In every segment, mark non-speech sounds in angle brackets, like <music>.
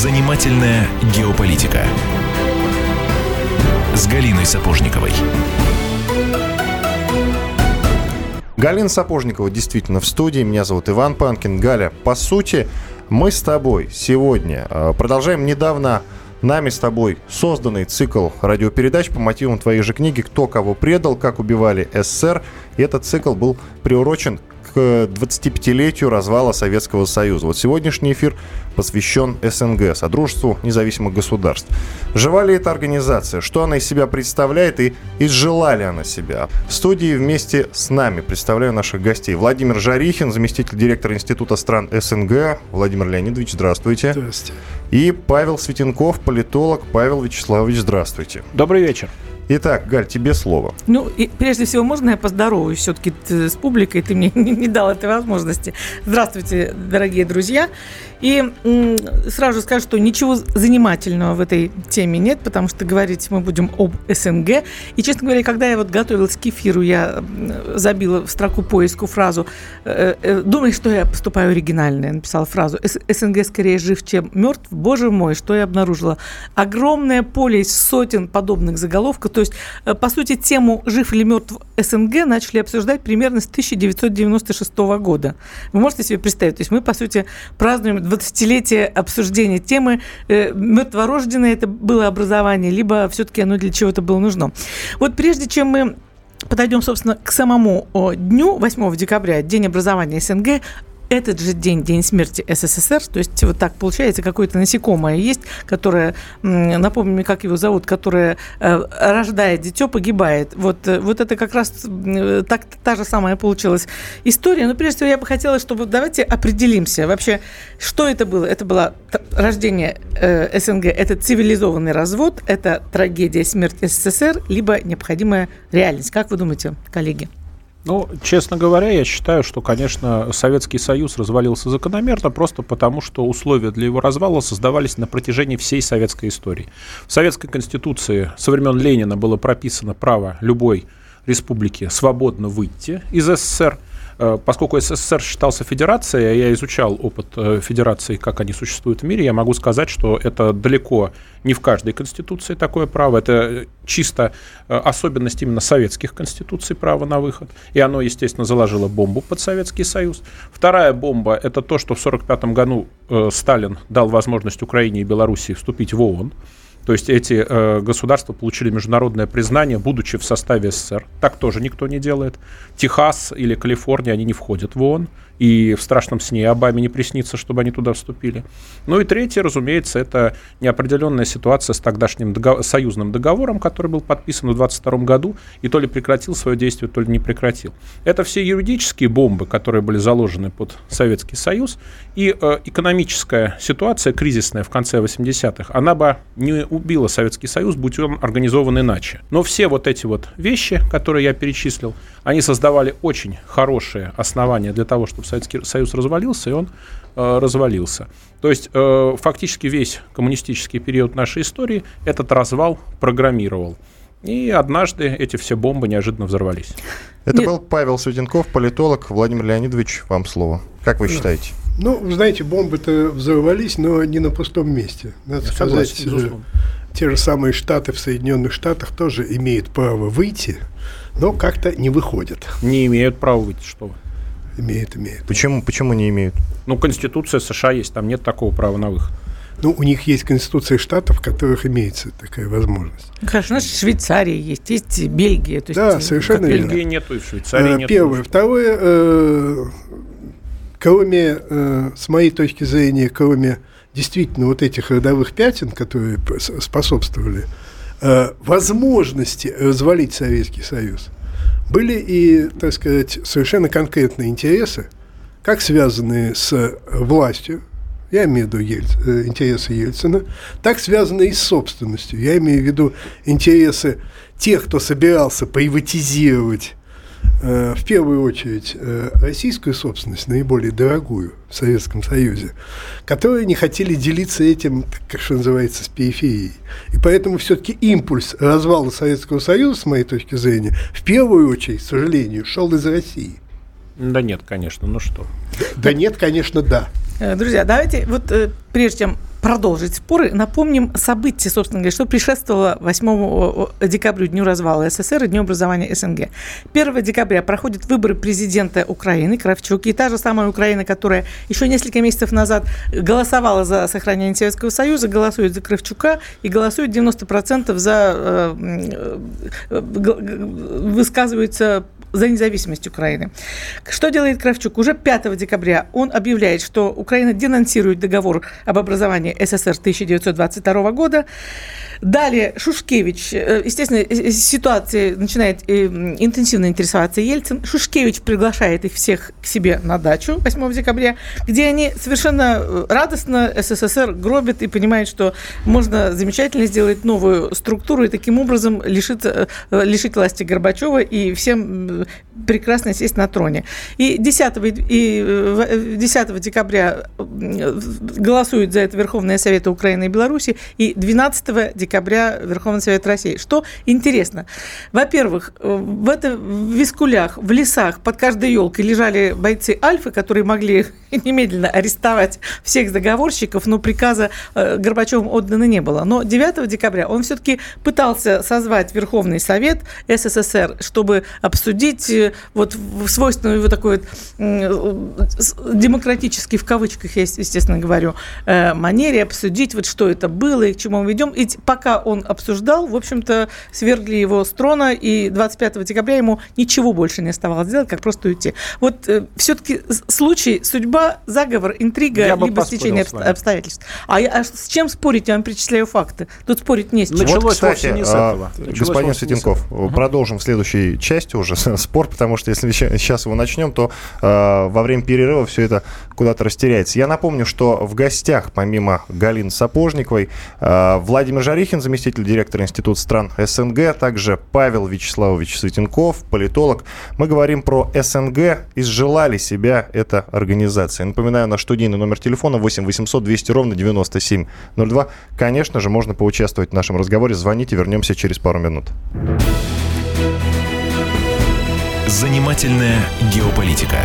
Занимательная геополитика с Галиной Сапожниковой. Галина Сапожникова действительно в студии. Меня зовут Иван Панкин. Галя, по сути, мы с тобой сегодня э, продолжаем недавно нами с тобой созданный цикл радиопередач по мотивам твоей же книги «Кто кого предал. Как убивали СССР». И этот цикл был приурочен к 25-летию развала Советского Союза. Вот сегодняшний эфир посвящен СНГ, Содружеству независимых государств. Жива ли эта организация? Что она из себя представляет и изжила ли она себя? В студии вместе с нами представляю наших гостей. Владимир Жарихин, заместитель директора Института стран СНГ. Владимир Леонидович, здравствуйте. Здравствуйте. И Павел Светенков, политолог. Павел Вячеславович, здравствуйте. Добрый вечер. Итак, Галь, тебе слово. Ну, и прежде всего, можно я поздороваюсь все-таки с публикой? Ты мне <laughs> не, не дал этой возможности. Здравствуйте, дорогие друзья. И сразу скажу, что ничего занимательного в этой теме нет, потому что говорить мы будем об СНГ. И, честно говоря, когда я вот готовилась к эфиру, я забила в строку поиску фразу э, э, «Думай, что я поступаю оригинально». Я написала фразу «СНГ скорее жив, чем мертв». Боже мой, что я обнаружила. Огромное поле из сотен подобных заголовков. То есть, э, по сути, тему «Жив или мертв СНГ» начали обсуждать примерно с 1996 года. Вы можете себе представить? То есть мы, по сути, празднуем 20-летие обсуждения темы э, мертворожденное это было образование, либо все-таки оно для чего-то было нужно. Вот прежде чем мы подойдем, собственно, к самому дню, 8 декабря, День образования СНГ, этот же день, день смерти СССР, то есть вот так получается, какое-то насекомое есть, которое, напомню мне, как его зовут, которое э, рождает дитё, погибает. Вот, э, вот это как раз э, так, та же самая получилась история. Но прежде всего я бы хотела, чтобы давайте определимся вообще, что это было. Это было рождение СНГ, это цивилизованный развод, это трагедия смерти СССР, либо необходимая реальность. Как вы думаете, коллеги? Ну, честно говоря, я считаю, что, конечно, Советский Союз развалился закономерно просто потому, что условия для его развала создавались на протяжении всей советской истории. В Советской Конституции со времен Ленина было прописано право любой республики свободно выйти из СССР – поскольку СССР считался федерацией, а я изучал опыт э, федерации, как они существуют в мире, я могу сказать, что это далеко не в каждой конституции такое право. Это чисто э, особенность именно советских конституций право на выход. И оно, естественно, заложило бомбу под Советский Союз. Вторая бомба – это то, что в 1945 году Сталин дал возможность Украине и Белоруссии вступить в ООН. То есть эти э, государства получили международное признание, будучи в составе СССР. Так тоже никто не делает. Техас или Калифорния, они не входят в ООН и в страшном сне Обаме не приснится, чтобы они туда вступили. Ну и третье, разумеется, это неопределенная ситуация с тогдашним договор, союзным договором, который был подписан в 22 году и то ли прекратил свое действие, то ли не прекратил. Это все юридические бомбы, которые были заложены под Советский Союз, и э, экономическая ситуация, кризисная в конце 80-х, она бы не убила Советский Союз, будь он организован иначе. Но все вот эти вот вещи, которые я перечислил, они создавали очень хорошие основания для того, чтобы Советский Союз развалился, и он э, развалился. То есть э, фактически весь коммунистический период нашей истории этот развал программировал. И однажды эти все бомбы неожиданно взорвались. Это Нет. был Павел Светенков, политолог. Владимир Леонидович, вам слово. Как вы считаете? Ну, вы знаете, бомбы-то взорвались, но не на пустом месте. Надо Я сказать, согласен, те же самые Штаты в Соединенных Штатах тоже имеют право выйти, но как-то не выходят. Не имеют права выйти, что вы. Имеют, имеют. Почему, почему не имеют? Ну, Конституция США есть, там нет такого права на выход. Ну, у них есть конституции штатов, в которых имеется такая возможность. Хорошо, у нас Швейцария есть, есть Бельгия. То есть да, совершенно верно. Бельгии нету, и в Швейцарии а, нету. Первое. Второе, э, кроме, э, с моей точки зрения, кроме действительно вот этих родовых пятен, которые способствовали э, возможности развалить Советский Союз, были и, так сказать, совершенно конкретные интересы, как связанные с властью, я имею в виду Ельц, э, интересы Ельцина, так связанные и с собственностью. Я имею в виду интересы тех, кто собирался приватизировать Э, в первую очередь э, российскую собственность, наиболее дорогую в Советском Союзе, которые не хотели делиться этим, как что называется, с периферией. И поэтому все-таки импульс развала Советского Союза, с моей точки зрения, в первую очередь, к сожалению, шел из России. Да нет, конечно, ну что. Да, нет, конечно, да. Э, друзья, давайте вот прежде чем продолжить споры, напомним события, собственно говоря, что предшествовало 8 декабря, Дню развала СССР и Дню образования СНГ. 1 декабря проходят выборы президента Украины, Кравчук, и та же самая Украина, которая еще несколько месяцев назад голосовала за сохранение Советского Союза, голосует за Кравчука и голосует 90% за, э, э, высказывается за независимость Украины. Что делает Кравчук? Уже 5 декабря он объявляет, что Украина денонсирует договор об образовании СССР 1922 года. Далее Шушкевич, э, естественно, начинает э, интенсивно интересоваться Ельцин. Шушкевич приглашает их всех к себе на дачу 8 декабря, где они совершенно э, радостно СССР гробят и понимают, что можно замечательно сделать новую структуру и таким образом лишиться, лишить власти Горбачева и всем прекрасно сесть на троне. И 10, и 10 декабря голосуют за это Верховные Советы Украины и Беларуси, и 12 декабря Верховный Совет России. Что интересно? Во-первых, в, это, в Вискулях, в лесах под каждой елкой лежали бойцы Альфы, которые могли <laughs> немедленно арестовать всех заговорщиков, но приказа э, Горбачевым отдано не было. Но 9 декабря он все-таки пытался созвать Верховный Совет СССР, чтобы обсудить э, вот в свойственной его такой вот демократический, в кавычках я, естественно, говорю, э, манере обсудить, вот что это было и к чему мы ведем. И пока он обсуждал, в общем-то, свергли его с трона, и 25 декабря ему ничего больше не оставалось делать, как просто уйти. Вот э, все-таки случай, судьба, заговор, интрига, Я либо стечение обстоятельств. А, а с чем спорить? Я вам перечисляю факты. Тут спорить не с чем. Началось вот, кстати, не с этого. А, господин Светенков, продолжим в следующей части уже спор, потому что если сейчас его начнем, то э, во время перерыва все это куда-то растеряется. Я напомню, что в гостях, помимо Галины Сапожниковой, э, Владимир Жарих Шурихин, заместитель директора Института стран СНГ, а также Павел Вячеславович Светенков, политолог. Мы говорим про СНГ. Изжила ли себя эта организация? Напоминаю, наш студийный номер телефона 8 800 200 ровно 9702. Конечно же, можно поучаствовать в нашем разговоре. Звоните, вернемся через пару минут. Занимательная геополитика.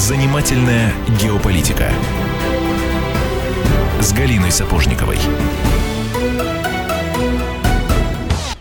Занимательная геополитика с Галиной Сапожниковой.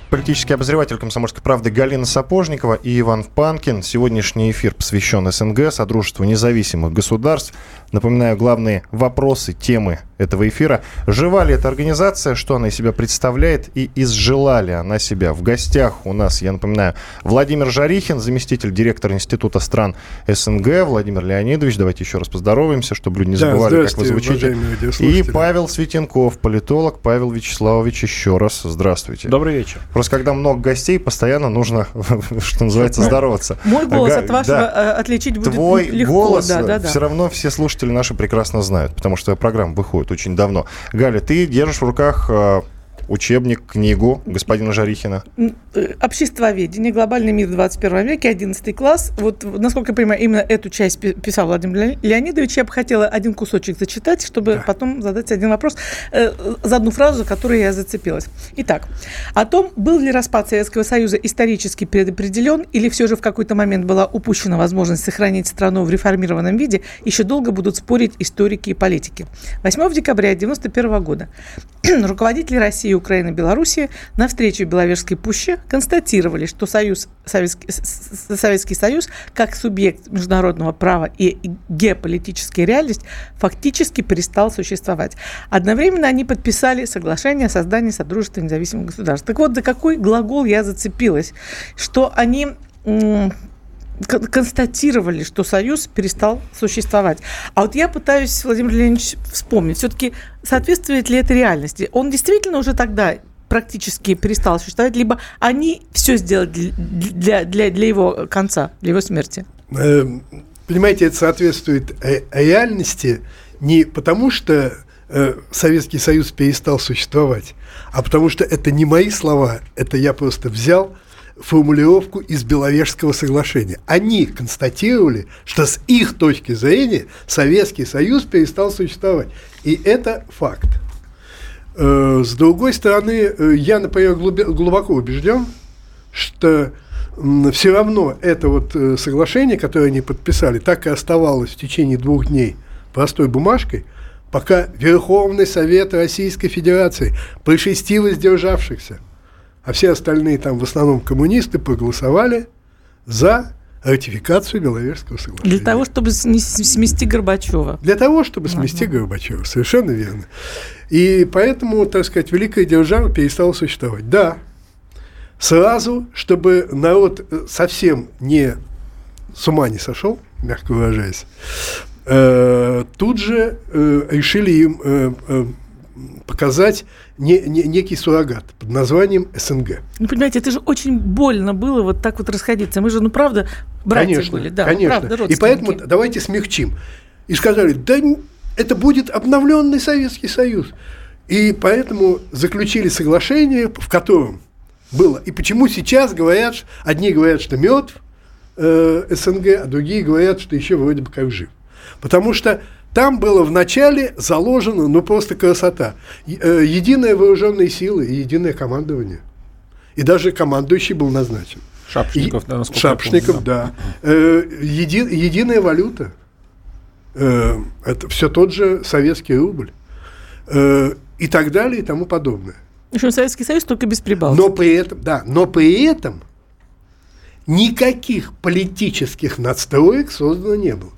Политический обозреватель «Комсомольской правды» Галина Сапожникова и Иван Панкин. Сегодняшний эфир посвящен СНГ, Содружеству независимых государств. Напоминаю, главные вопросы, темы этого эфира. Жива ли эта организация, что она из себя представляет и изжила ли она себя? В гостях у нас, я напоминаю, Владимир Жарихин, заместитель директора Института стран СНГ, Владимир Леонидович, давайте еще раз поздороваемся, чтобы люди не забывали, да, как вы звучите. И Павел Светенков, политолог. Павел Вячеславович, еще раз здравствуйте. Добрый вечер. Просто когда много гостей, постоянно нужно, <laughs> что называется, здороваться. Мой голос от вашего э, отличить будет Твой легко. голос все равно все слушатели наши прекрасно знают, потому что программа выходит очень давно. Галя, ты держишь в руках э, учебник, книгу господина Жарихина? Э, Обществоведение, глобальный мир в 21 веке, 11 класс. Вот, насколько я понимаю, именно эту часть писал Владимир Леонидович. Я бы хотела один кусочек зачитать, чтобы да. потом задать один вопрос э, за одну фразу, за которую я зацепилась. Итак, о том, был ли распад Советского Союза исторически предопределен или все же в какой-то момент была упущена возможность сохранить страну в реформированном виде, еще долго будут спорить историки и политики. 8 декабря 1991 года <clears throat> руководители России Украины и Белоруссии на встрече в Беловежской пуще констатировали, что Союз, Советский, Советский Союз как субъект международного права и геополитическая реальность фактически перестал существовать. Одновременно они подписали соглашение о создании Содружества независимых государств. Так вот, за какой глагол я зацепилась? Что они констатировали, что Союз перестал существовать. А вот я пытаюсь, Владимир Леонидович, вспомнить, все-таки соответствует ли это реальности? Он действительно уже тогда практически перестал существовать, либо они все сделали для, для, для его конца, для его смерти? Эм, понимаете, это соответствует реальности не потому, что э, Советский Союз перестал существовать, а потому что это не мои слова, это я просто взял формулировку из Беловежского соглашения. Они констатировали, что с их точки зрения Советский Союз перестал существовать. И это факт. Э, с другой стороны, э, я, например, глубоко убежден, что все равно это вот э, соглашение, которое они подписали, так и оставалось в течение двух дней простой бумажкой, пока Верховный Совет Российской Федерации при шести воздержавшихся, а все остальные там в основном коммунисты, проголосовали за ратификацию Беловежского соглашения. Для того, чтобы смести Горбачева. Для того, чтобы смести. Горбачева, совершенно верно. И поэтому, так сказать, великая держава перестала существовать. Да, сразу, чтобы народ э, совсем не с ума не сошел, мягко выражаясь, э, тут же э, решили им показать не, не, некий суррогат под названием СНГ. Ну, понимаете, это же очень больно было вот так вот расходиться. Мы же, ну, правда, братья конечно, были. Да, конечно. Правда, И поэтому давайте смягчим. И сказали, да это будет обновленный Советский Союз. И поэтому заключили соглашение, в котором было. И почему сейчас говорят, одни говорят, что мертв э, СНГ, а другие говорят, что еще вроде бы как жив. Потому что там было вначале заложено, ну просто красота, э, единая вооруженные силы и единое командование. И даже командующий был назначен. Шапшников, да, насколько Шапшников, помню, да. да. Э, еди, единая валюта. Э, это все тот же советский рубль. И так далее и тому подобное. В общем, Советский Союз только без прибалтики. Но при этом, да, но при этом никаких политических надстроек создано не было.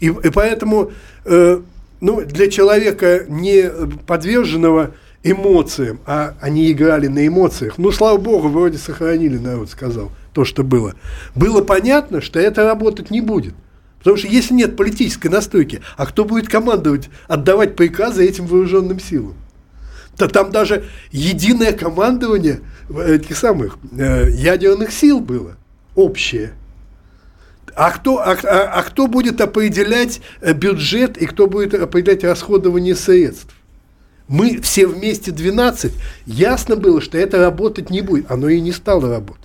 И, и поэтому э, ну, для человека, не подверженного эмоциям, а они играли на эмоциях, ну, слава богу, вроде сохранили, народ сказал, то, что было, было понятно, что это работать не будет. Потому что если нет политической настойки, а кто будет командовать, отдавать приказы этим вооруженным силам? То там даже единое командование этих самых э, ядерных сил было, общее. А кто, а, а, а кто будет определять э, бюджет и кто будет определять расходование средств? Мы все вместе 12, ясно было, что это работать не будет. Оно и не стало работать.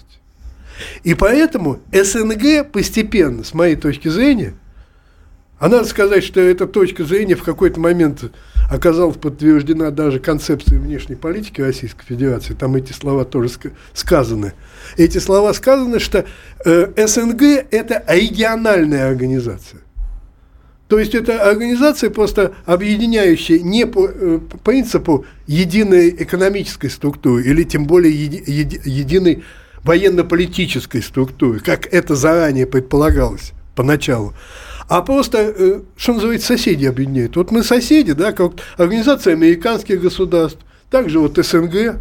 И поэтому СНГ постепенно, с моей точки зрения, а надо сказать, что эта точка зрения в какой-то момент оказалась подтверждена даже концепцией внешней политики Российской Федерации. Там эти слова тоже сказаны. Эти слова сказаны, что э, СНГ – это региональная организация. То есть это организация, просто объединяющая не по, э, принципу единой экономической структуры или тем более еди, еди, единой военно-политической структуры, как это заранее предполагалось поначалу, а просто, э, что называется, соседи объединяют. Вот мы соседи, да, как организация американских государств, также вот СНГ,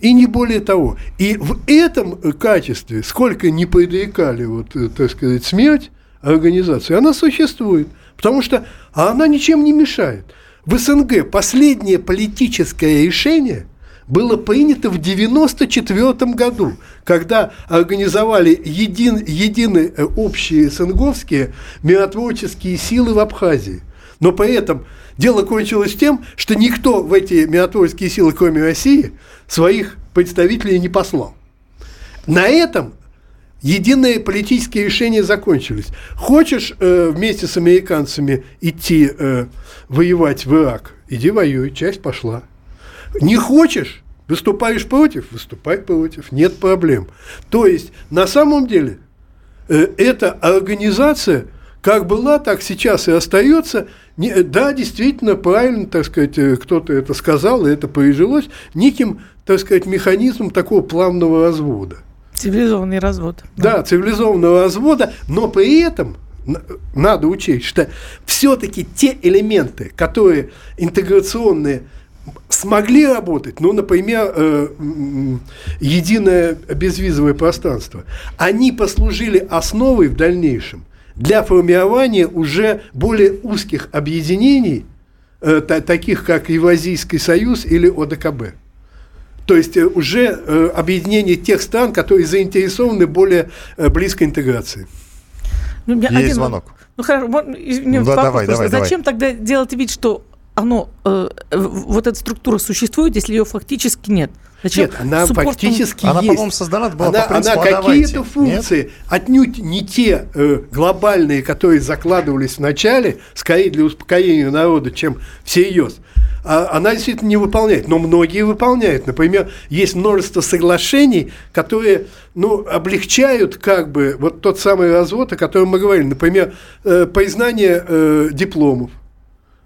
и не более того. И в этом качестве, сколько не предрекали, вот, э, так сказать, смерть организации, она существует, потому что она ничем не мешает. В СНГ последнее политическое решение – было принято в 1994 году, когда организовали един, единые э, общие СНГовские миротворческие силы в Абхазии. Но при этом дело кончилось тем, что никто в эти миротворческие силы, кроме России, своих представителей не послал. На этом единые политические решения закончились. Хочешь э, вместе с американцами идти э, воевать в Ирак, иди воюй, часть пошла. Не хочешь, выступаешь против, выступай против, нет проблем. То есть, на самом деле, э, эта организация как была, так сейчас и остается. Не, да, действительно, правильно, так сказать, э, кто-то это сказал, и это прижилось, неким, так сказать, механизмом такого плавного развода. Цивилизованный развод. Да, да цивилизованного развода, но при этом надо учесть, что все-таки те элементы, которые интеграционные смогли работать, ну, например, э, единое безвизовое пространство, они послужили основой в дальнейшем для формирования уже более узких объединений, э, та, таких как Евразийский союз или ОДКБ. То есть э, уже э, объединение тех стран, которые заинтересованы более э, близкой интеграции. Ну, Есть один- звонок. Ну хорошо, вот, извини, Ну, да, вопрос давай, давай, Зачем тогда делать вид, что оно, э, вот эта структура существует, если ее фактически нет? Зачем Нет, она с упорством- фактически Она, есть. по-моему, создана была она, по принципу она «а давайте». какие-то функции, отнюдь не те э, глобальные, которые закладывались в начале, скорее для успокоения народа, чем всерьез. А она действительно не выполняет, но многие выполняют. Например, есть множество соглашений, которые ну, облегчают как бы вот тот самый развод, о котором мы говорили. Например, э, признание э, дипломов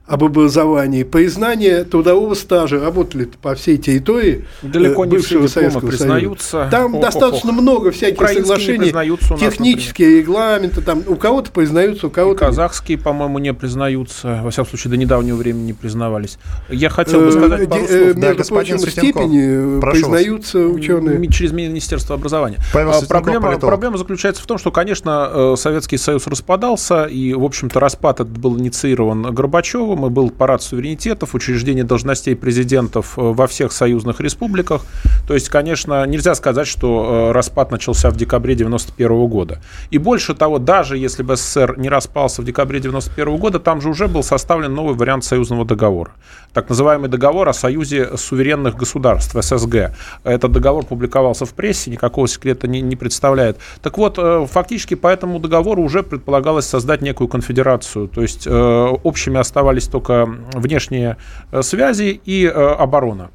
об образовании, признание трудового стажа, работали по всей территории Далеко э, не все бывшего дипломы Советского признаются. Союза. Там Ох-ох-ох. достаточно много всяких Украинские не соглашений, нас, технические регламенты, там у кого-то признаются, у кого-то казахские, по-моему, не признаются. Во всяком случае, до недавнего времени не признавались. Я хотел бы Э, сказать пару э, слов. Да, Между прочим, в степени признаются ученые. Через Министерство образования. А, проблема, проблема заключается в том, что, конечно, Советский Союз распадался, и, в общем-то, распад этот был инициирован Горбачевым, и был парад суверенитетов, учреждение должностей президентов э, во всех союзных республиках. То есть, конечно, нельзя сказать, что э, распад начался в декабре 91 года. И больше того, даже если бы СССР не распался в декабре 91 года, там же уже был составлен новый вариант союзного договора. Так называемый договор о союзе суверенных государств, ССГ. Этот договор публиковался в прессе, никакого секрета не, не представляет. Так вот, э, фактически по этому договору уже предполагалось создать некую конфедерацию. То есть общими оставались только внешние э, связи и э, оборона.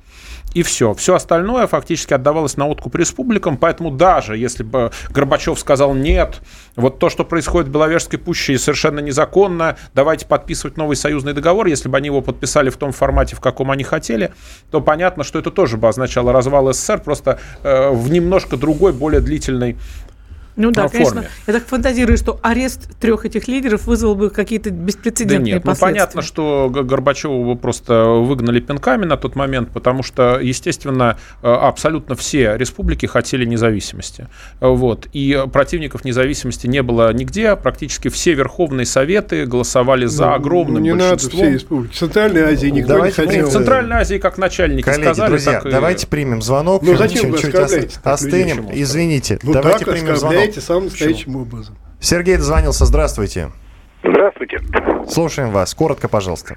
И все. Все остальное фактически отдавалось на откуп республикам. Поэтому даже если бы Горбачев сказал нет, вот то, что происходит в Беловежской пуще, совершенно незаконно, давайте подписывать новый союзный договор, если бы они его подписали в том формате, в каком они хотели, то понятно, что это тоже бы означало развал СССР, просто э, в немножко другой, более длительной Ну да, на конечно. форме. Я так фантазирую, что арест трех этих лидеров вызвал бы какие-то Да беспрецедентные нет, ну последствия. понятно, что Горбачева бы просто выгнали пинками на тот момент, потому что, естественно, э, абсолютно все республики хотели независимости. Вот. И противников независимости не было нигде. Практически все верховные советы голосовали за Ну, огромным ну, не надо большинством. все республики. В Центральной Азии никто Давайте не хотел. В Центральной Азии, как начальники Коллеги, сказали, друзья, так и- давайте примем звонок. Ну, зачем вы Чуть-чуть остынем. Извините. Ну давайте примем звонок. Оскорбляете самым настоящим образом. Сергей дозвонился. Здравствуйте. Здравствуйте. Слушаем вас. Коротко, пожалуйста.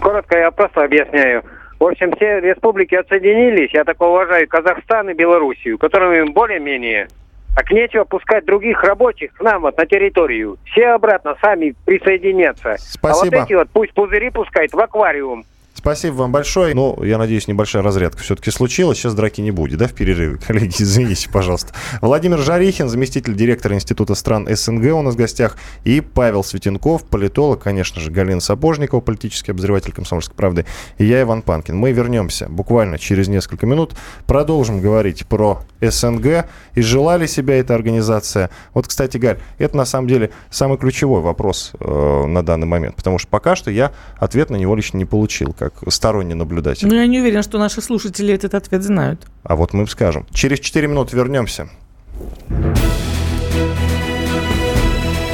Коротко я просто объясняю. В общем, все республики отсоединились, я так уважаю Казахстан и Белоруссию, которыми более-менее. Так нечего пускать других рабочих к нам вот на территорию. Все обратно сами присоединятся. А Спасибо. вот эти вот пусть пузыри пускают в аквариум. Спасибо вам большое. Ну, я надеюсь, небольшая разрядка все-таки случилась. Сейчас драки не будет, да, в перерыве? <laughs> Коллеги, извините, пожалуйста. Владимир Жарихин, заместитель директора Института стран СНГ у нас в гостях. И Павел Светенков, политолог, конечно же, Галина Сапожникова, политический обозреватель «Комсомольской правды». И я, Иван Панкин. Мы вернемся буквально через несколько минут. Продолжим говорить про СНГ. И желали себя эта организация. Вот, кстати, Галь, это на самом деле самый ключевой вопрос э, на данный момент. Потому что пока что я ответ на него лично не получил, как сторонний наблюдатель. Но я не уверен, что наши слушатели этот ответ знают. А вот мы им скажем. Через 4 минуты вернемся.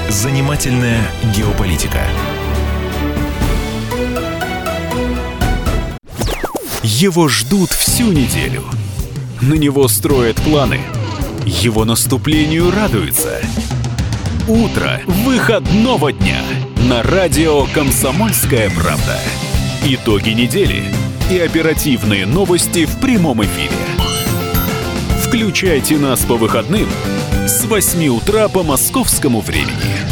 Занимательная геополитика. Его ждут всю неделю. На него строят планы. Его наступлению радуются. Утро выходного дня на радио «Комсомольская правда». Итоги недели и оперативные новости в прямом эфире. Включайте нас по выходным с 8 утра по московскому времени.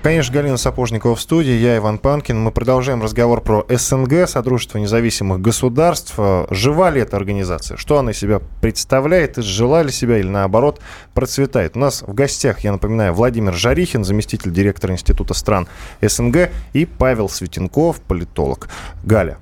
Конечно, Галина Сапожникова в студии, я Иван Панкин. Мы продолжаем разговор про СНГ, Содружество независимых государств. Э, Жива ли эта организация? Что она из себя представляет? Изжила ли себя или наоборот процветает? У нас в гостях, я напоминаю, Владимир Жарихин, заместитель директора Института стран СНГ, и Павел Светенков, политолог. Галя.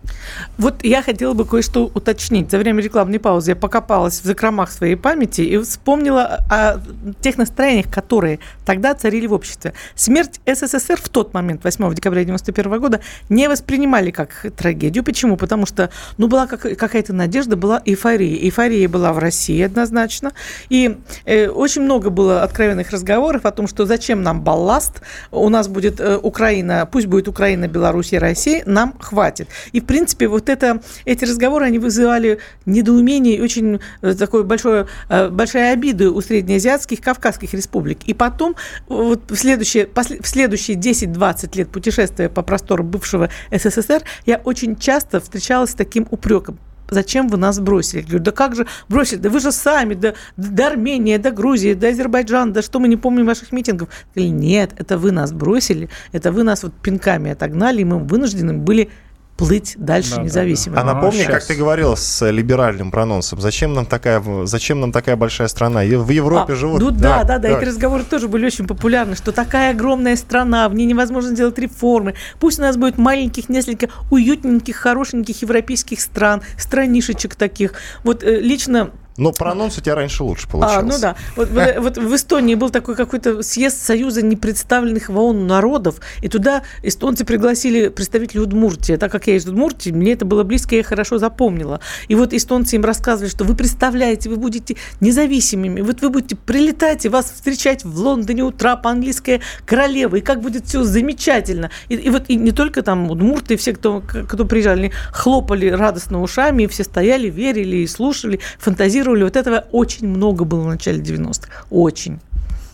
Вот я хотела бы кое-что уточнить. За время рекламной паузы я покопалась в закромах своей памяти и вспомнила о тех настроениях, которые тогда царили в обществе. Смерть СССР в тот момент, 8 декабря 91 года, не воспринимали как трагедию. Почему? Потому что, ну, была как, какая-то надежда, была эйфория. Эйфория была в России однозначно. И э, очень много было откровенных разговоров о том, что зачем нам балласт, у нас будет э, Украина, пусть будет Украина, Беларусь и Россия, нам хватит. И, в принципе, вот это, эти разговоры, они вызывали недоумение и очень э, такое большое, э, большая обиду у среднеазиатских, кавказских республик. И потом, вот в следующие, после, следующие 10-20 лет путешествия по простору бывшего СССР, я очень часто встречалась с таким упреком зачем вы нас бросили? Я говорю, да как же бросили? Да вы же сами, да, до Армении, до Грузии, до Азербайджана, да что мы не помним ваших митингов? Говорили, нет, это вы нас бросили, это вы нас вот пинками отогнали, и мы вынуждены были плыть дальше Да, да, независимо. А Ну, напомни, щас. как ты говорил с либеральным прононсом, зачем нам такая, зачем нам такая большая страна? В Европе А, живут. Ну да, да, да, давай. эти разговоры тоже были очень популярны, что такая огромная страна, в ней невозможно сделать реформы. Пусть у нас будет маленьких, несколько уютненьких, хорошеньких европейских стран, странишечек таких. Вот э, лично Но прононс у тебя раньше лучше получался. а, ну да. Вот, вот- вот в Эстонии был такой какой-то съезд Союза непредставленных в ООН народов, и туда эстонцы пригласили представителей Удмуртии. Так как я из Удмуртии, мне это было близко, я хорошо запомнила. И вот эстонцы им рассказывали, что вы представляете, вы будете независимыми, вот вы будете прилетать, и вас встречать в Лондоне у трапа английская королева, и как будет все замечательно. И, и вот и не только там удмурты, все, кто, кто приезжали, хлопали радостно ушами, и все стояли, верили и слушали, фантазировали. Вот этого очень много было в начале 90-х. Очень.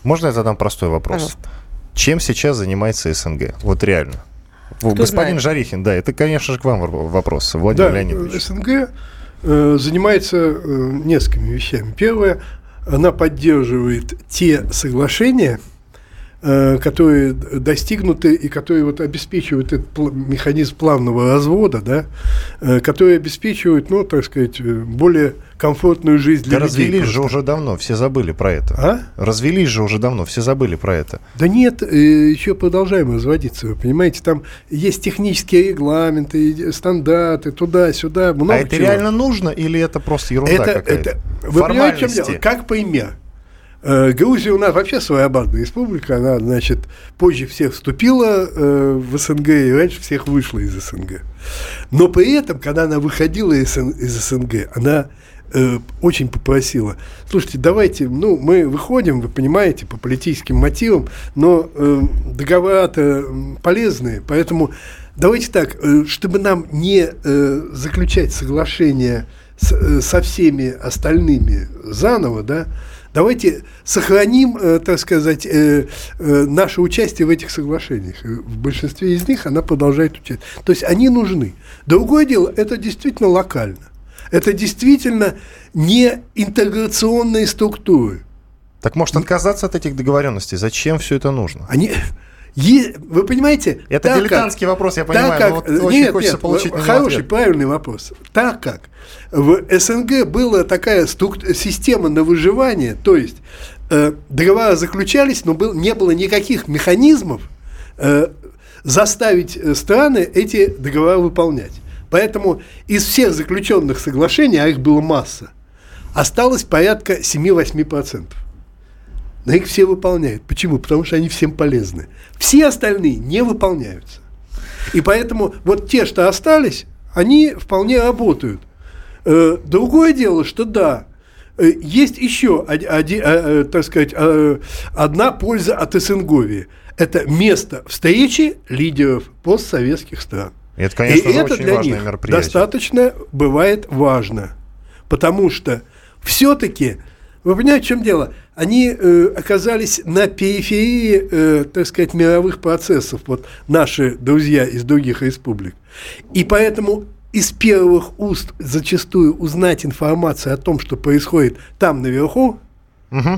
Можно я задам простой вопрос? Пожалуйста. Чем сейчас занимается СНГ? Вот реально. Во, Господин знает? Жарихин, да, это, конечно же, к вам вопрос, Владимир Да, Леонидович. СНГ э, занимается э, несколькими вещами. Первое, она поддерживает те соглашения, которые достигнуты и которые вот обеспечивают этот механизм плавного развода, да, э, которые обеспечивают, ну, так сказать, э, более комфортную жизнь для Да людей. развелись же уже давно, все забыли про это. А? Развелись же уже давно, все забыли про это. Да нет, э, еще продолжаем разводиться, вы понимаете, там есть технические регламенты, стандарты, туда-сюда, много а это чего. реально нужно или это просто ерунда это, какая-то? это, вы понимаете? Как пример. Э, Грузия у нас вообще своеобразная республика, она, значит, позже всех вступила э, в СНГ и раньше всех вышла из СНГ. Но при этом, когда она выходила из, СН из СНГ, она э, очень попросила, слушайте, давайте, ну, мы выходим, вы понимаете, по политическим мотивам, но э, договора-то полезные, поэтому давайте так, э, чтобы нам не э, заключать соглашение с- э, со всеми остальными заново, да, давайте сохраним, э, так сказать, э, э, наше участие в этих соглашениях. В большинстве из них она продолжает участвовать. То есть они нужны. Другое дело, это действительно локально. Это действительно не интеграционные структуры. Так может отказаться от этих договоренностей? Зачем все это нужно? Они, е- вы понимаете, Это так как- дилетантский вопрос, я так понимаю, как- но вот очень нет, хочется нет, получить э, хороший, ответ. правильный вопрос. Так как в СНГ была такая струк- система на выживание, то есть э, договора заключались, но был, не было никаких механизмов э, заставить э, страны эти договора выполнять. Поэтому из всех заключенных соглашений, а их было масса, осталось порядка 7-8%. Но их все выполняют. Почему? Потому что они всем полезны. Все остальные не выполняются. И поэтому вот те, что остались, они вполне работают. Э, Другое дело, что да, э, есть еще, э, так сказать, одна польза от СНГовии. Это место встречи лидеров постсоветских стран. Это, конечно И это очень для важное них мероприятие. достаточно бывает важно. Потому что все-таки, вы понимаете, в чем дело? Они э, оказались на периферии, э, так сказать, мировых процессов, вот наши друзья из других республик. И поэтому из первых уст зачастую узнать информацию о том, что происходит там наверху,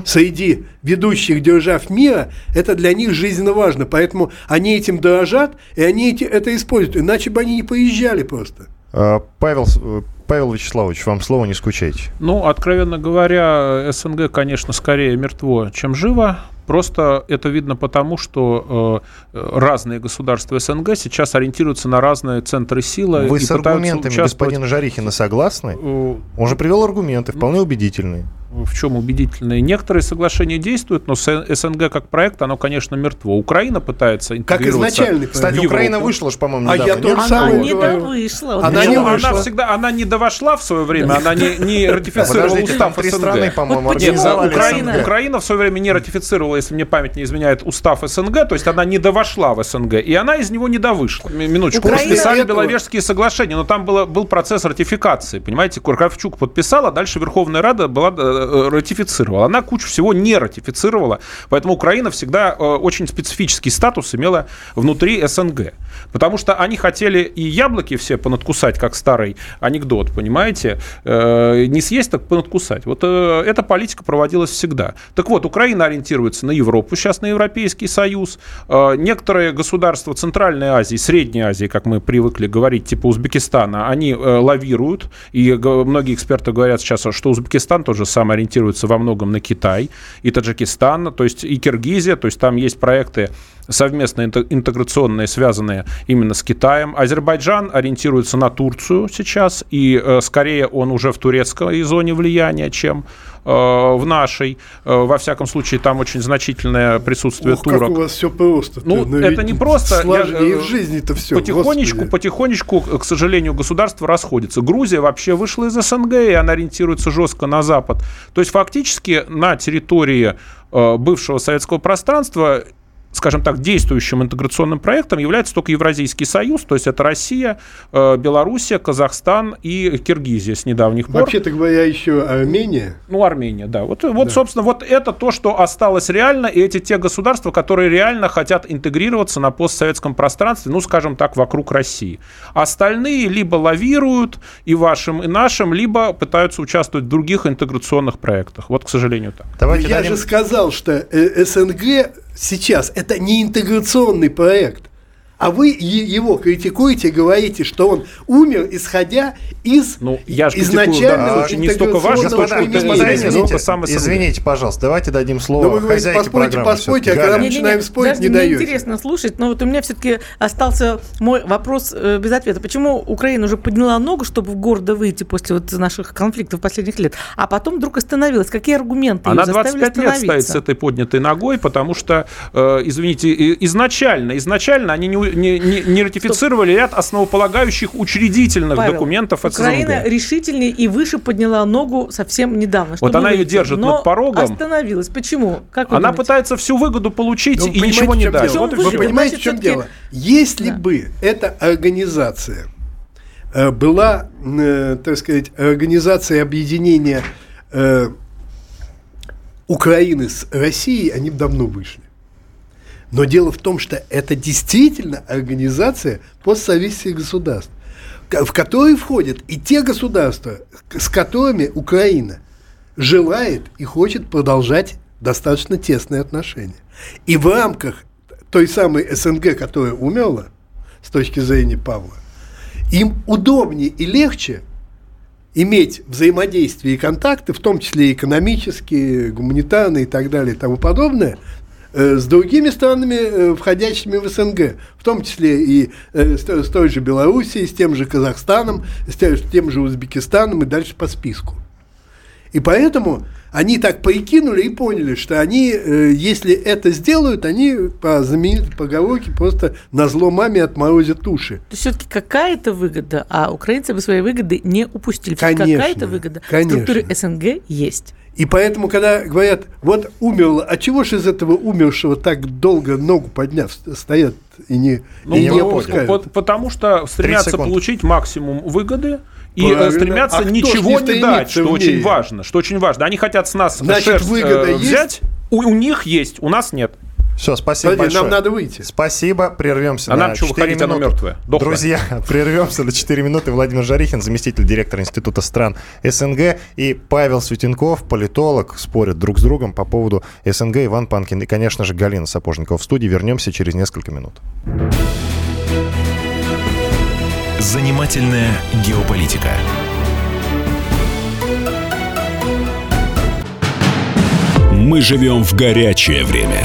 среди ведущих держав мира, это для них жизненно важно. Поэтому они этим дорожат, и они эти, это используют. Иначе бы они не поезжали просто. А, Павел, э, Павел Вячеславович, вам слово, не скучайте. Ну, откровенно говоря, СНГ, конечно, скорее мертво, чем живо. Просто это видно потому, что э, э, разные государства СНГ сейчас ориентируются на разные центры силы. Вы и с аргументами господина Жарихина согласны? э, Он же привел аргументы, вполне убедительные. В чем убедительные. Некоторые соглашения действуют, но СНГ как проект, оно, конечно, мертво. Украина пытается Как интегрироваться изначальный проект. Кстати, в Украина вышла же, по-моему, А я недавно. тоже нет? Она самое не довышла. Она я не вышла. она всегда, она не довошла в свое время, она не, не <laughs> ратифицировала устав три СНГ. страны, по-моему, Вот Нет, Украина, СНГ. Украина в свое время не ратифицировала, если мне память не изменяет, устав СНГ, то есть она не довошла в СНГ, и она из него не довышла. Минуточку, Украина- подписали Этого- Беловежские соглашения, но там было, был процесс ратификации, понимаете, Кравчук подписала, дальше Верховная Рада была, э, ратифицировала. Она кучу всего не ратифицировала, поэтому Украина всегда э, очень специфический статус имела внутри СНГ, потому что они хотели и яблоки все понадкусать, как старый анекдот, понимаете, Э, не съесть, так понадкусать. Вот э, эта политика проводилась всегда. Так вот, Украина ориентируется на Европу, сейчас на Европейский Союз. Э, Некоторые государства Центральной Азии, Средней Азии, как мы привыкли говорить, типа Узбекистана, они лавируют. И многие эксперты говорят сейчас, что Узбекистан тоже сам ориентируется во многом на Китай, и Таджикистан, то есть и Киргизия, то есть там есть проекты совместно инте- интеграционные, связанные именно с Китаем. Азербайджан ориентируется на Турцию сейчас, и э, скорее он уже в турецкой зоне влияния, чем э, в нашей. Э, во всяком случае, там очень значительное присутствие Ох, как турок. у вас все просто. Ну, это не просто. Сложнее Я, в жизни-то все. Потихонечку, потихонечку, к сожалению, государства расходятся. Грузия вообще вышла из СНГ, и она ориентируется жестко на Запад. То есть фактически на территории бывшего советского пространства скажем так, действующим интеграционным проектом является только Евразийский союз, то есть это Россия, э, Белоруссия, Казахстан и Киргизия с недавних пор. Вообще-то говоря, еще Армения. Ну, Армения, да. Вот, вот собственно, вот это то, что осталось реально, и эти те государства, которые реально хотят интегрироваться на постсоветском пространстве, ну, скажем так, вокруг России. Остальные либо лавируют и вашим, и нашим, либо пытаются участвовать в других интеграционных проектах. Вот, к сожалению, так. Давайте Я дадим- же сказал, что э, СНГ сейчас это не интеграционный проект. А вы его критикуете, говорите, что он умер, исходя из Ну, я же критикую, изначального да, не столько точку Господа, зрения, сколько извините, пожалуйста, давайте дадим Ну, слово вы говорите, хозяйке поспорьте, программы. поспорьте, а когда мы начинаем спорить, даже не мне даете. интересно слушать, но вот у меня все-таки остался мой вопрос э, без ответа. Почему Украина уже подняла ногу, чтобы в города выйти после вот наших конфликтов последних лет, а потом вдруг остановилась? Какие аргументы Она ее заставили 25 лет стоит с этой поднятой ногой, потому что, э, извините, изначально, изначально они не, не, не- не ратифицировали ряд основополагающих учредительных Павел, документов Украина СНГ. решительнее и выше подняла ногу совсем недавно. чтобы она ее держит Но над порогом. остановилась. Почему? Как Она думаете? пытается всю выгоду получить Ну, и ничего не дело? Вот Вы понимаете, в чем дело? Если Да. бы эта организация э, была, э, так сказать, организацией объединения э, Украины с Россией, они бы давно вышли. Но дело в том, что это действительно организация постсоветских государств, в которые входят и те государства, с которыми Украина желает и хочет продолжать достаточно тесные отношения. И в рамках той самой СНГ, которая умерла, с точки зрения Павла, им удобнее и легче иметь взаимодействие и контакты, в том числе экономические, гуманитарные и так далее и тому подобное, с другими странами, э, входящими в СНГ, в том числе и э, с, той- же Белоруссией, с тем же Казахстаном, с те- с тем же Узбекистаном и дальше по списку. И поэтому они так прикинули и поняли, что они, э, если это сделают, они по знаменитой поговорке просто на зло маме отморозят уши. То есть все-таки какая-то выгода, а украинцы бы свои выгоды не упустили. Конечно, Какая-то выгода конечно. в структуре СНГ есть. И поэтому, когда говорят, вот умерло, а чего ж из этого умершего так долго ногу подняв стоят и не, Ну, и не ну, опускают? по- потому что стремятся получить максимум выгоды и э, Правильно. стремятся А ничего не не, дать, что очень важно, что очень важно. Они хотят с нас Значит, шерсть, выгода э, есть? взять. У, у них есть, у нас нет. Все, спасибо Подожди, большое. нам надо выйти. Спасибо, прервемся А на нам что, 4 выходить, оно минуты. мертвое, дохлое. Друзья, <laughs> прервемся на 4 минуты. Владимир Жарихин, заместитель директора Института стран СНГ, и Павел Светенков, политолог, спорят друг с другом по поводу СНГ, Иван Панкин и, конечно же, Галина Сапожникова в студии. Вернемся через несколько минут. Занимательная геополитика. Мы живем в горячее время.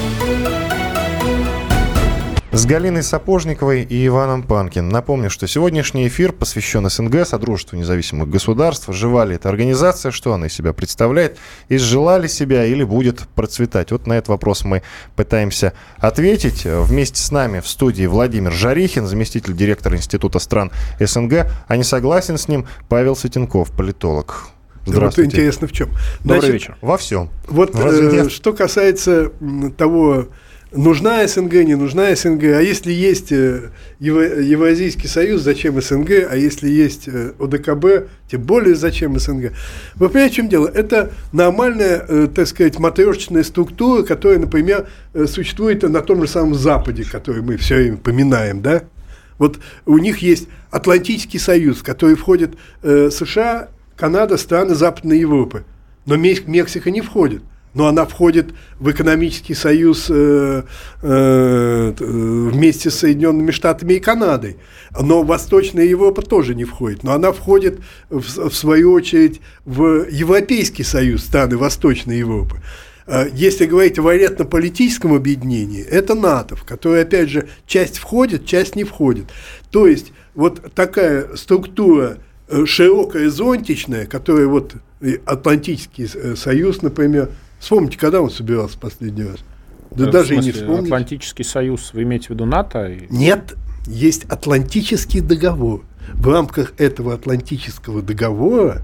С Галиной Сапожниковой и Иваном Панкин. Напомню, что сегодняшний эфир посвящен СНГ, Содружеству независимых государств. Жива ли эта организация, что она из себя представляет, изжила ли себя или будет процветать? Вот на этот вопрос мы пытаемся ответить. Вместе с нами в студии Владимир Жарихин, заместитель директора Института стран СНГ. А не согласен с ним Павел Светенков, политолог. Здравствуйте. Вот интересно в чем. Добрый Значит, вечер. Во всем. Вот э, что касается того нужна СНГ, не нужна СНГ, а если есть э, Евразийский союз, зачем СНГ, а если есть э, ОДКБ, тем более зачем СНГ. Вы понимаете, в чем дело? Это нормальная, э, так сказать, матрешечная структура, которая, например, существует на том же самом Западе, который мы все время поминаем, да? Вот у них есть Атлантический союз, в который входят США, Канада, страны Западной Европы. Но Мексика не входит но она входит в экономический союз э, э, вместе с Соединенными Штатами и Канадой. Но Восточная Европа тоже не входит. Но она входит, в, в свою очередь, в Европейский союз страны Восточной Европы. Э, если говорить о военно-политическом объединении, это НАТО, в которое, опять же, часть входит, часть не входит. То есть, вот такая структура э, широкая, зонтичная, которая вот Атлантический э, союз, например, Вспомните, когда он собирался последний раз? Да в даже смысле, и не вспомните. Атлантический союз, вы имеете в виду НАТО? Нет, есть Атлантический договор. В рамках этого Атлантического договора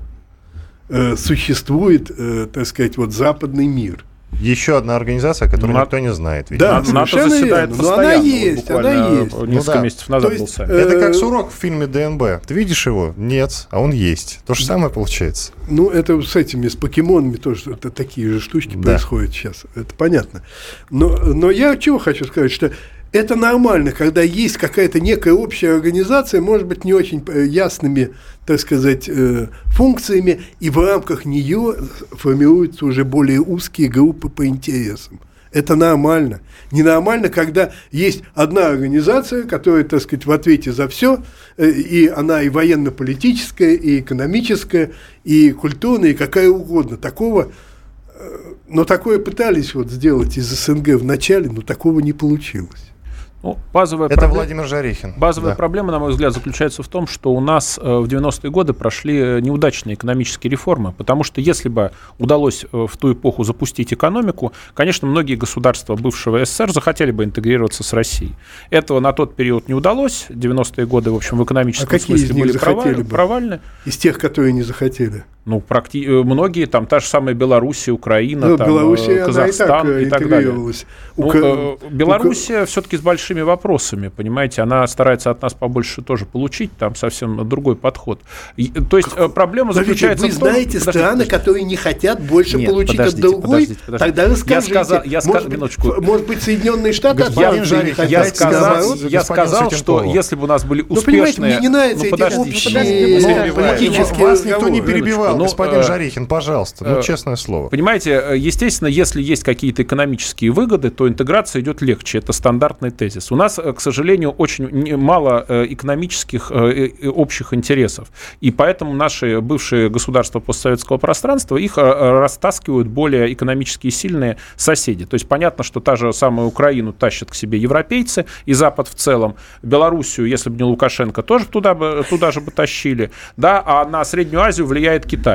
э, существует, э, так сказать, вот западный мир. Еще одна организация, которую НАТО, никто не знает. Видимо. Да, НАТО заседает верно. Но она есть, она есть. Несколько ну, да. месяцев назад есть, был сайт. Это как сурок в фильме ДНБ. Ты видишь его? Нет, а он есть. То же самое получается. Ну, это с этими, с покемонами тоже это такие же штучки да. происходят сейчас. Это понятно. Но, но я чего хочу сказать, что это нормально, когда есть какая-то некая общая организация, может быть, не очень э, ясными, так сказать, э, функциями, и в рамках нее формируются уже более узкие группы по интересам. Это нормально. Ненормально, когда есть одна организация, которая, так сказать, в ответе за все, э, и она и военно-политическая, и экономическая, и культурная, и какая угодно. Такого, но такое пытались вот сделать из СНГ в начале, но такого не получилось. Ну, базовая Это проблема, Владимир Жарихин. Базовая да. проблема, на мой взгляд, заключается в том, что у нас э, в 90-е годы прошли э, неудачные экономические реформы, потому что если бы удалось э, в ту эпоху запустить экономику, конечно, многие государства бывшего СССР захотели бы интегрироваться с Россией. Этого на тот период не удалось. 90-е годы, в общем, в экономическом а смысле были проваль... провальны. Из тех, которые не захотели? Ну, практи... многие, там та же самая Белоруссия, Украина, ну, там, Белоруссия, Казахстан и так, и так далее. Ну, Ука... Белоруссия Ука... все-таки с большим большими вопросами, понимаете, она старается от нас побольше тоже получить, там совсем другой подход. И, то есть как? проблема подождите, заключается вы в том... знаете подождите, страны, подождите. которые не хотят больше Нет, получить от другой? Подождите, подождите. Тогда расскажите. Я сказал, я сказ... может, минуточку. может быть, Соединенные Штаты Господин Жарик, я сказал, я сказал что если бы у нас были успешные... Ну, понимаете, мне не нравятся ну, эти общие политические Вас никто не перебивал, господин Жарихин, пожалуйста, ну, честное слово. Понимаете, естественно, если есть какие-то экономические выгоды, то интеграция идет легче, это стандартный тезис. У нас, э, к сожалению, очень мало э, экономических э, общих интересов. И поэтому наши бывшие государства постсоветского пространства, их растаскивают более экономически сильные соседи. То есть понятно, что та же самая Украину тащат к себе европейцы и Запад в целом. Белоруссию, если бы не Лукашенко, тоже туда, бы, туда же бы тащили. Да? А на Среднюю Азию влияет Китай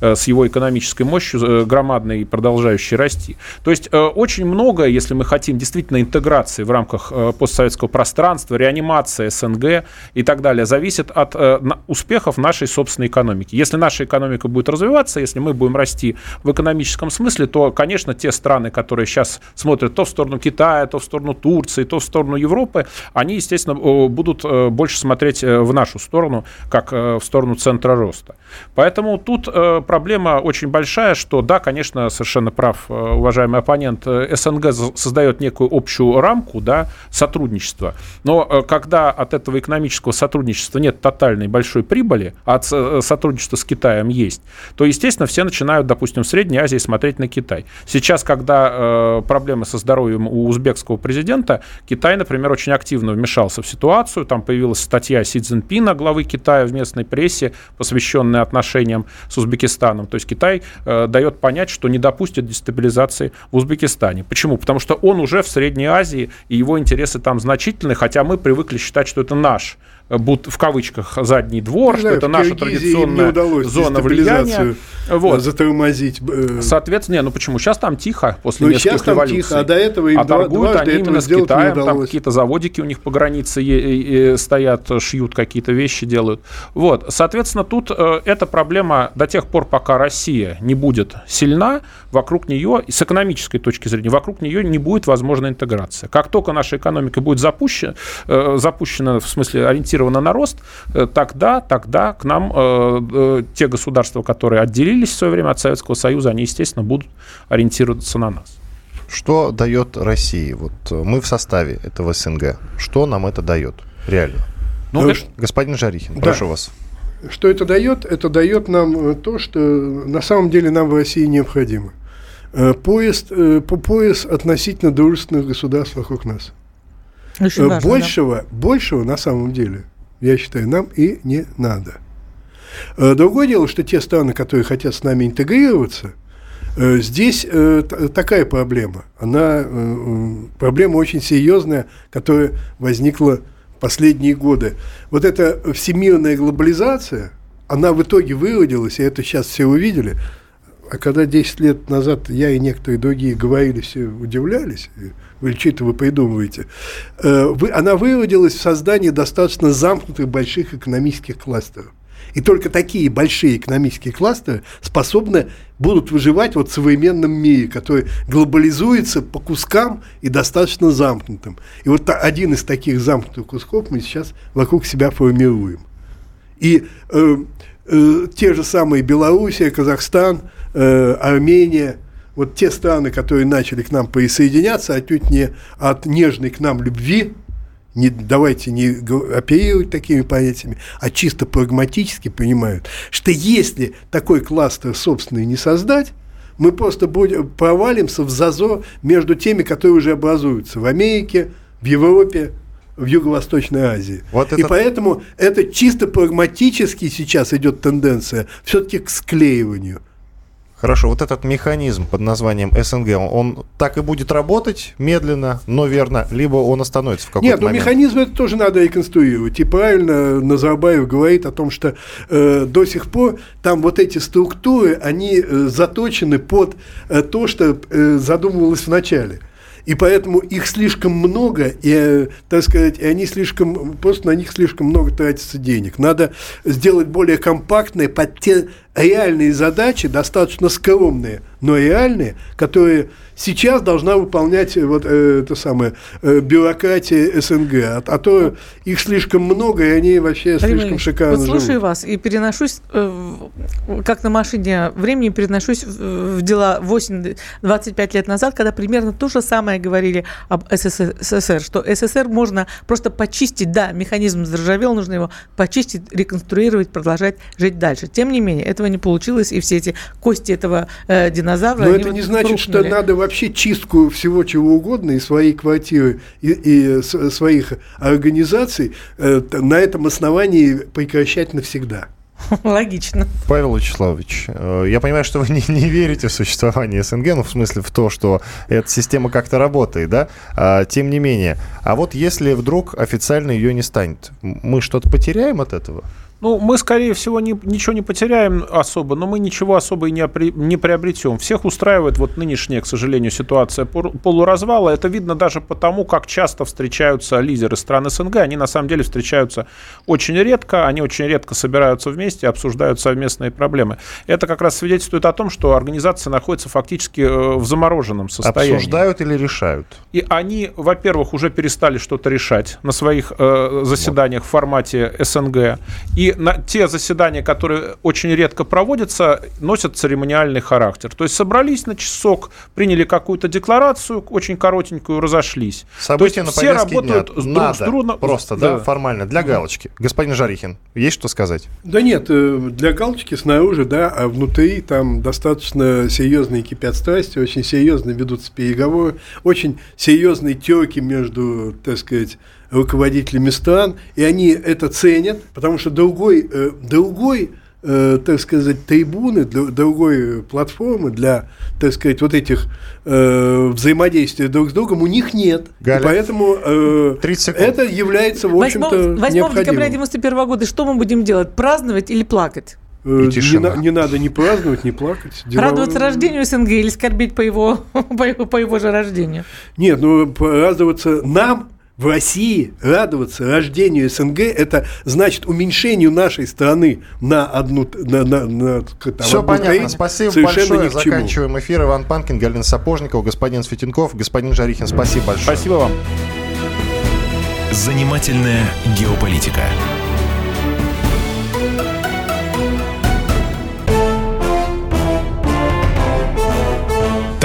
с его экономической мощью громадной и продолжающей расти. То есть очень много, если мы хотим действительно интеграции в рамках Э, постсоветского пространства, реанимация СНГ и так далее, зависит от э, успехов нашей собственной экономики. Если наша экономика будет развиваться, если мы будем расти в экономическом смысле, то, конечно, те страны, которые сейчас смотрят то в сторону Китая, то в сторону Турции, то в сторону Европы, они, естественно, будут э, больше смотреть в нашу сторону, как в сторону центра роста. Поэтому тут э, проблема очень большая, что да, конечно, совершенно прав э, уважаемый оппонент, э, СНГ создает некую общую рамку да, сотрудничества, но когда от этого экономического сотрудничества нет тотальной большой прибыли, а от сотрудничества с Китаем есть, то, естественно, все начинают, допустим, в Средней Азии смотреть на Китай. Сейчас, когда проблемы со здоровьем у узбекского президента, Китай, например, очень активно вмешался в ситуацию, там появилась статья Си Цзиньпина, главы Китая в местной прессе, посвященная отношениям с Узбекистаном. То есть Китай э, дает понять, что не допустит дестабилизации в Узбекистане. Почему? Потому что он уже в Средней Азии, и его интересы там значительны, хотя мы привыкли считать, что это наш Э, в кавычках задний двор, что это наша традиционная зона влияния. Вот. Затормозить. Э, Соответственно, не, ну почему? Сейчас там тихо после ну, нескольких сейчас там Тихо, а до этого им а торгуют они именно с Китаем, там какие-то заводики у них по границе и стоят, шьют какие-то вещи, делают. Вот, соответственно, тут э, эта проблема до тех пор, пока Россия не будет сильна, вокруг нее, с экономической точки зрения, вокруг нее не будет возможна интеграция. Как только наша экономика будет запущена, э, запущена в смысле ориентирована ориентирована на рост, э, тогда, тогда к нам э, э, те государства, которые отделились в свое время от Советского Союза, они, естественно, будут ориентироваться на нас. Что дает России? Вот мы в составе этого СНГ. Что нам это дает? Реально. Ну. Господин Жарихин, да. прошу вас. Что это дает? Это дает нам то, что на самом деле нам в России необходимо. Поезд, по пояс относительно дружественных государств вокруг нас. Очень важно, большего, да. большего на самом деле, я считаю, нам и не надо. Э, другое дело, что те страны, которые хотят с нами интегрироваться, э, здесь э, такая проблема. Она проблема очень серьезная, которая возникла в последние годы. Вот эта всемирная глобализация, она в итоге выродилась, и это сейчас все увидели. А когда 10 лет назад я и некоторые другие говорили, все удивлялись – вы что это вы придумываете, э, вы, она выродилась в создании достаточно замкнутых больших экономических кластеров. И только такие большие экономические кластеры способны будут выживать вот в современном мире, который глобализуется по кускам и достаточно замкнутым. И вот один из таких замкнутых кусков мы сейчас вокруг себя формируем. И э, э, те же самые Белоруссия, Казахстан, э, Армения, вот те страны, которые начали к нам присоединяться, отнюдь не от нежной к нам любви, не, давайте не оперировать такими понятиями, а чисто прагматически понимают, что если такой кластер собственный не создать, мы просто будем, провалимся в зазор между теми, которые уже образуются в Америке, в Европе, в Юго-Восточной Азии. Вот это... И поэтому это чисто прагматически сейчас идет тенденция все-таки к склеиванию – Хорошо, вот этот механизм под названием СНГ, он так и будет работать медленно, но верно, либо он остановится в какой-то Нет, момент? Нет, ну механизм это тоже надо реконструировать. И правильно Назарбаев говорит о том, что э, до сих пор там вот эти структуры, они э, заточены под э, то, что э, задумывалось в начале. И поэтому их слишком много, и, э, так сказать, и они слишком, просто на них слишком много тратится денег. Надо сделать более компактные под те реальные задачи, достаточно скромные, но реальные, которые сейчас должна выполнять э, вот э, это самое э, бюрократия СНГ, а, а то их слишком много, и они вообще Владимир слишком шикарно вот слушаю живут. вас и переношусь, э, как на машине времени, переношусь в, в дела 8-25 лет назад, когда примерно то же самое говорили об СССР, что СССР можно просто почистить, да, механизм заржавел, нужно его почистить, реконструировать, продолжать жить дальше. Тем не менее, этого не получилось, и все эти кости этого э, динозавра... Но это вот не значит, рухнули. что надо вообще чистку всего чего угодно, и своей квартиры, и, и своих организаций э, на этом основании прекращать навсегда. <laughs> Логично. Павел Вячеславович, э, я понимаю, что вы <laughs> не, не верите в существование СНГ, ну, в смысле в то, что эта система как-то работает, да? А, тем не менее. А вот если вдруг официально ее не станет, мы что-то потеряем от этого? Ну, мы, скорее всего, не, ничего не потеряем особо, но мы ничего особо и не, опри, не приобретем. Всех устраивает вот нынешняя, к сожалению, ситуация полуразвала. Это видно даже потому, как часто встречаются лидеры стран СНГ. Они, на самом деле, встречаются очень редко. Они очень редко собираются вместе обсуждают совместные проблемы. Это как раз свидетельствует о том, что организация находится фактически э, в замороженном состоянии. Обсуждают или решают? И они, во-первых, уже перестали что-то решать на своих э, заседаниях вот. в формате СНГ. И И на те заседания, которые очень редко проводятся, носят церемониальный характер. То есть собрались на часок, приняли какую-то декларацию, очень коротенькую, разошлись. События То есть на все работают дня с друг надо, с другом- просто, да, да. формально, для галочки. Господин Жарихин, есть что сказать? Да нет, э, для галочки снаружи, да, а внутри там достаточно серьезные кипят страсти, очень серьезно ведутся переговоры, очень серьезные терки между, так сказать, руководителями стран, и они это ценят, потому что другой, э, другой э, так сказать, трибуны, дру- другой платформы для, так сказать, вот этих э, взаимодействия друг с другом у них нет. И Галя, поэтому э, 30 секунд. это является, в 8, общем-то, 8 декабря необходимым. 91 года что мы будем делать? Праздновать или плакать? Э, И Не, тишина. на- не надо ни праздновать, ни плакать. Деловой- Радоваться рождению СНГ или скорбеть по его, <laughs> по его, по его же рождению? Нет, ну радоваться нам в России, радоваться рождению СНГ, это значит уменьшению нашей страны на одну, на, на, на, там, Все одну понятно. треть Спасибо совершенно большое. Заканчиваем эфир. Иван Панкин, Галина Сапожникова, господин Светенков, господин Жарихин. Спасибо большое. Спасибо вам. Занимательная геополитика.